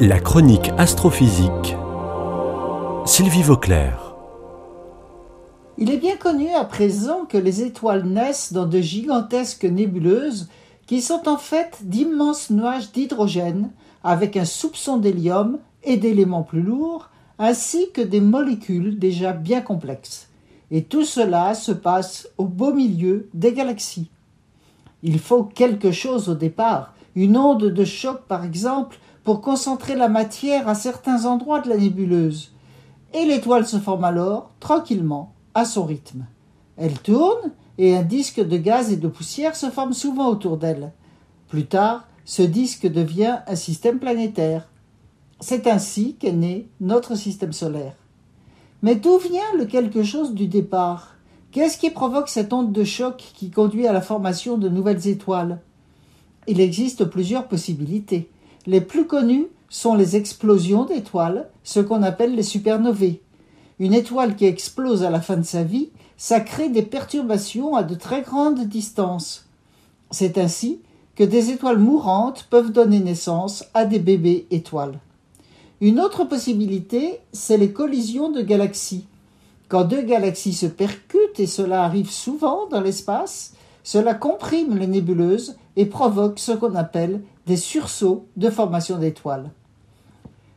La chronique astrophysique. Sylvie Vauclair. Il est bien connu à présent que les étoiles naissent dans de gigantesques nébuleuses qui sont en fait d'immenses nuages d'hydrogène avec un soupçon d'hélium et d'éléments plus lourds, ainsi que des molécules déjà bien complexes. Et tout cela se passe au beau milieu des galaxies. Il faut quelque chose au départ, une onde de choc par exemple, pour concentrer la matière à certains endroits de la nébuleuse. Et l'étoile se forme alors, tranquillement, à son rythme. Elle tourne et un disque de gaz et de poussière se forme souvent autour d'elle. Plus tard, ce disque devient un système planétaire. C'est ainsi qu'est né notre système solaire. Mais d'où vient le quelque chose du départ? Qu'est-ce qui provoque cette onde de choc qui conduit à la formation de nouvelles étoiles? Il existe plusieurs possibilités. Les plus connues sont les explosions d'étoiles, ce qu'on appelle les supernovées. Une étoile qui explose à la fin de sa vie, ça crée des perturbations à de très grandes distances. C'est ainsi que des étoiles mourantes peuvent donner naissance à des bébés étoiles. Une autre possibilité, c'est les collisions de galaxies. Quand deux galaxies se percutent, et cela arrive souvent dans l'espace, cela comprime les nébuleuses et provoque ce qu'on appelle des sursauts de formation d'étoiles.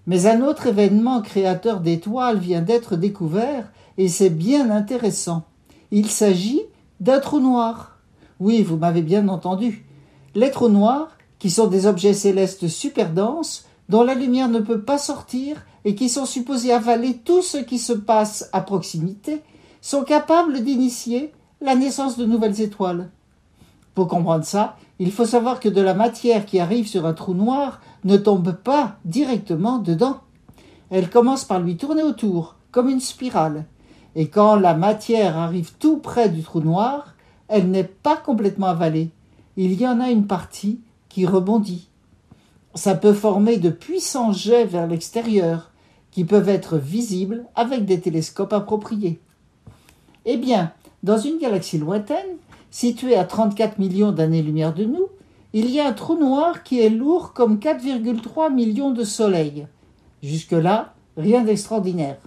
Mais un autre événement créateur d'étoiles vient d'être découvert et c'est bien intéressant. Il s'agit d'un trou noir. Oui, vous m'avez bien entendu. Les trous noirs, qui sont des objets célestes super denses, dont la lumière ne peut pas sortir et qui sont supposés avaler tout ce qui se passe à proximité, sont capables d'initier la naissance de nouvelles étoiles. Pour comprendre ça, il faut savoir que de la matière qui arrive sur un trou noir ne tombe pas directement dedans. Elle commence par lui tourner autour, comme une spirale. Et quand la matière arrive tout près du trou noir, elle n'est pas complètement avalée. Il y en a une partie qui rebondit. Ça peut former de puissants jets vers l'extérieur, qui peuvent être visibles avec des télescopes appropriés. Eh bien, dans une galaxie lointaine, situé à 34 millions d'années-lumière de nous, il y a un trou noir qui est lourd comme 4,3 millions de soleils. Jusque-là, rien d'extraordinaire.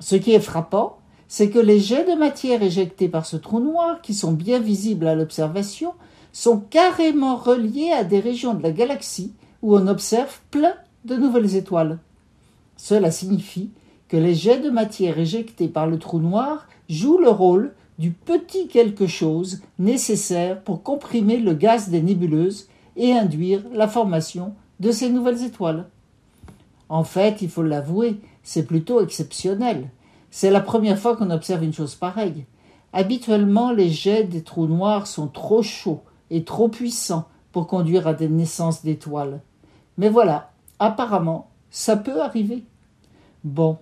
Ce qui est frappant, c'est que les jets de matière éjectés par ce trou noir, qui sont bien visibles à l'observation, sont carrément reliés à des régions de la galaxie où on observe plein de nouvelles étoiles. Cela signifie que les jets de matière éjectés par le trou noir jouent le rôle du petit quelque chose nécessaire pour comprimer le gaz des nébuleuses et induire la formation de ces nouvelles étoiles. En fait, il faut l'avouer, c'est plutôt exceptionnel. C'est la première fois qu'on observe une chose pareille. Habituellement, les jets des trous noirs sont trop chauds et trop puissants pour conduire à des naissances d'étoiles. Mais voilà, apparemment, ça peut arriver. Bon,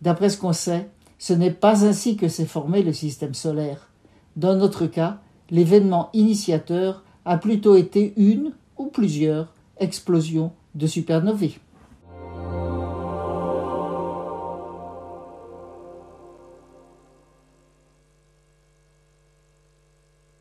d'après ce qu'on sait, ce n'est pas ainsi que s'est formé le système solaire. Dans notre cas, l'événement initiateur a plutôt été une ou plusieurs explosions de supernovae.